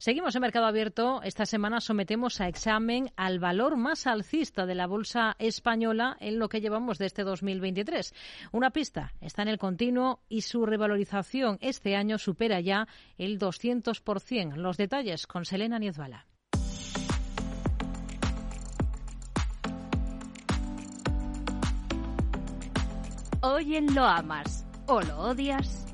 Seguimos en Mercado Abierto. Esta semana sometemos a examen al valor más alcista de la bolsa española en lo que llevamos de este 2023. Una pista está en el continuo y su revalorización este año supera ya el 200%. Los detalles con Selena Niezbala. Hoy Lo Amas o Lo Odias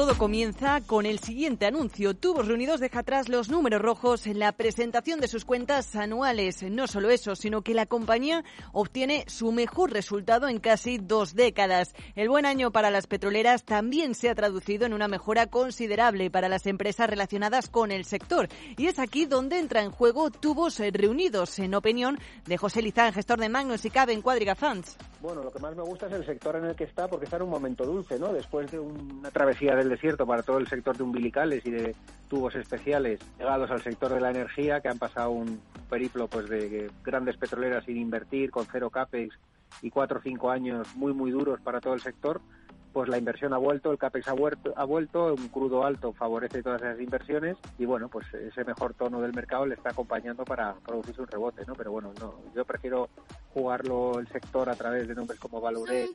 Todo comienza con el siguiente anuncio. Tubos Reunidos deja atrás los números rojos en la presentación de sus cuentas anuales. No solo eso, sino que la compañía obtiene su mejor resultado en casi dos décadas. El buen año para las petroleras también se ha traducido en una mejora considerable para las empresas relacionadas con el sector. Y es aquí donde entra en juego Tubos Reunidos, en opinión de José Lizán, gestor de Magnus y Cabe en Cuadriga Funds. Bueno, lo que más me gusta es el sector en el que está, porque está en un momento dulce, ¿no? Después de una travesía del desierto para todo el sector de umbilicales y de tubos especiales llegados al sector de la energía, que han pasado un periplo pues de grandes petroleras sin invertir, con cero capex y cuatro o cinco años muy, muy duros para todo el sector, pues la inversión ha vuelto, el CAPEX ha vuelto, ha vuelto, un crudo alto favorece todas esas inversiones y bueno, pues ese mejor tono del mercado le está acompañando para producirse un rebote, ¿no? Pero bueno, no, yo prefiero jugarlo el sector a través de nombres como Valure.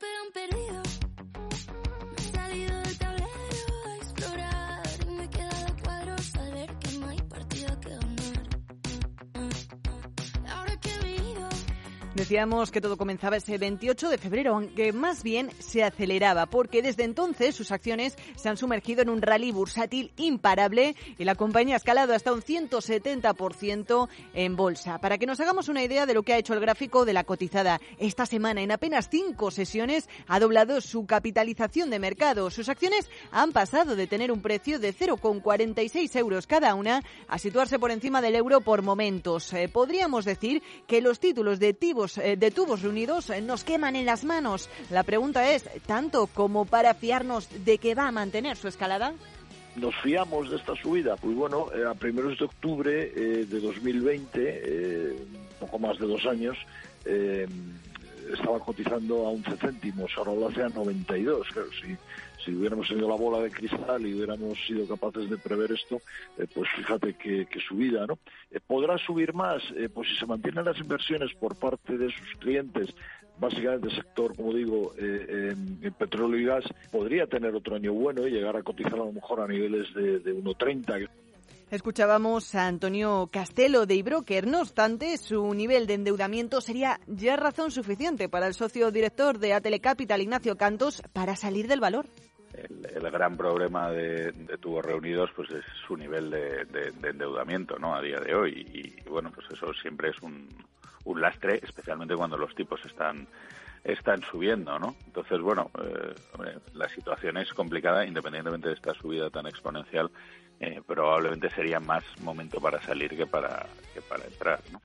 Decíamos que todo comenzaba ese 28 de febrero, aunque más bien se aceleraba, porque desde entonces sus acciones se han sumergido en un rally bursátil imparable y la compañía ha escalado hasta un 170% en bolsa. Para que nos hagamos una idea de lo que ha hecho el gráfico de la cotizada, esta semana en apenas cinco sesiones ha doblado su capitalización de mercado. Sus acciones han pasado de tener un precio de 0,46 euros cada una a situarse por encima del euro por momentos. Eh, podríamos decir que los títulos de Tibo eh, de tubos reunidos eh, nos queman en las manos. La pregunta es, ¿tanto como para fiarnos de que va a mantener su escalada? nos fiamos de esta subida? Pues bueno, eh, a primeros de octubre de 2020, poco más de dos años, estaba cotizando a 11 céntimos, ahora lo hace a 92. Claro, si, si hubiéramos tenido la bola de cristal y hubiéramos sido capaces de prever esto, eh, pues fíjate que, subida, ¿no? Eh, ¿Podrá subir más? Eh, pues si se mantienen las inversiones por parte de sus clientes, básicamente el sector, como digo, en, petróleo y gas, podría tener otro año bueno y llegar a cotizar a lo mejor a niveles de, de 1,30. Escuchábamos a Antonio Castelo de Ibroker. No obstante, su nivel de endeudamiento sería ya razón suficiente para el socio director de Atele Capital, Ignacio Cantos, para salir del valor. El, gran problema de, Tubos Reunidos pues es su nivel de, endeudamiento ¿no? a día de hoy. Y, bueno, pues eso siempre es un, un lastre, especialmente cuando los tipos están están subiendo, ¿no? Entonces, bueno, eh, la situación es complicada, independientemente de esta subida tan exponencial, eh, probablemente sería más momento para salir que para, que para entrar, ¿no?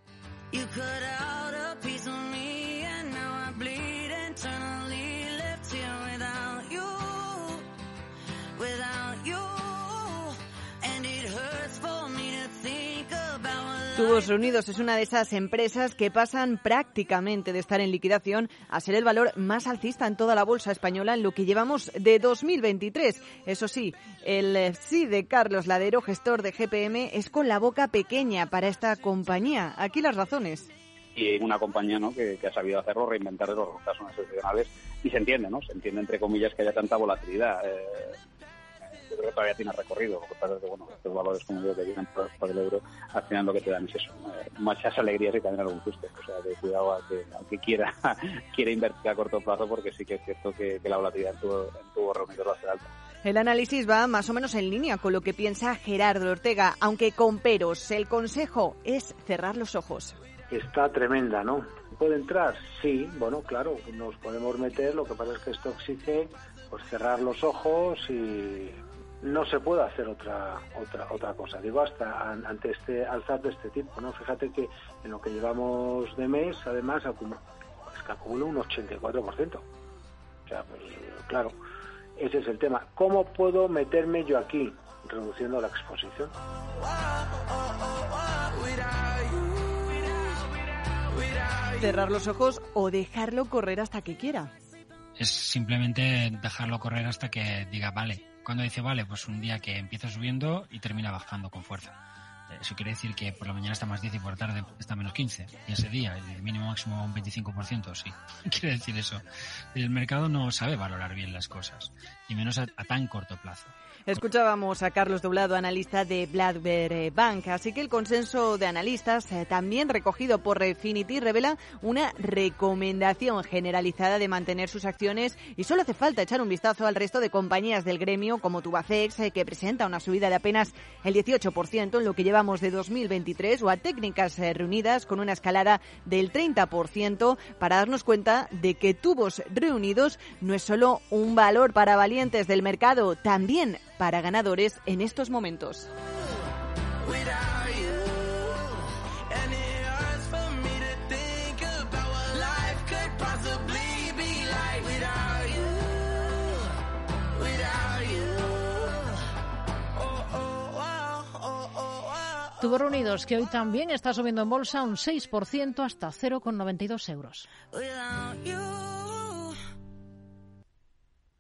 Tubos Reunidos es una de esas empresas que pasan prácticamente de estar en liquidación a ser el valor más alcista en toda la bolsa española en lo que llevamos de 2023. Eso sí, el sí de Carlos Ladero, gestor de GPM, es con la boca pequeña para esta compañía. Aquí las razones y una compañía ¿no? que, ha sabido hacerlo, reinventar de los casos excepcionales y se entiende, ¿no? Se entiende entre comillas que haya tanta volatilidad. Eh, yo creo que todavía tiene recorrido. Lo que pasa es que, bueno, estos valores, como digo, que vienen por, el euro, al final lo que te dan es eso. Eh, muchas alegrías y también algún susto. O sea, de cuidado a que, aunque quiera, quiera invertir a corto plazo, porque sí que es cierto que, la volatilidad en tu, en tu reunido va a ser alta. El análisis va más o menos en línea con lo que piensa Gerardo Ortega, aunque con peros. El consejo es cerrar los ojos. Está tremenda, ¿no? ¿Puede entrar? Sí, bueno, claro, nos podemos meter, lo que pasa es que esto exige pues cerrar los ojos y no se puede hacer otra otra otra cosa. Digo hasta ante este alzar de este tipo no fíjate que en lo que llevamos de mes además acumula, es que acumula un 84% o sea pues claro ese es el tema. Cómo puedo meterme yo aquí reduciendo la exposición. Cerrar los ojos o dejarlo correr hasta que quiera. Es simplemente dejarlo correr hasta que diga vale. Cuando dice vale, pues un día que empieza subiendo y termina bajando con fuerza. Eso quiere decir que por la mañana está más 10 y por la tarde está menos 15. Y ese día, el mínimo máximo un 25%, sí. quiere decir eso. El mercado no sabe valorar bien las cosas, y menos a tan corto plazo. Escuchábamos a Carlos Doblado, analista de Blackberry Bank. Así que el consenso de analistas, eh, también recogido por Refinity, revela una recomendación generalizada de mantener sus acciones y solo hace falta echar un vistazo al resto de compañías del gremio como Tubacex, eh, que presenta una subida de apenas el 18% en lo que llevamos de 2023, o a Técnicas eh, Reunidas con una escalada del 30% para darnos cuenta de que Tubos Reunidos no es solo un valor para valientes del mercado, también para ganadores en estos momentos. Tuvo reunidos que hoy también está subiendo en bolsa un 6% hasta 0,92 euros.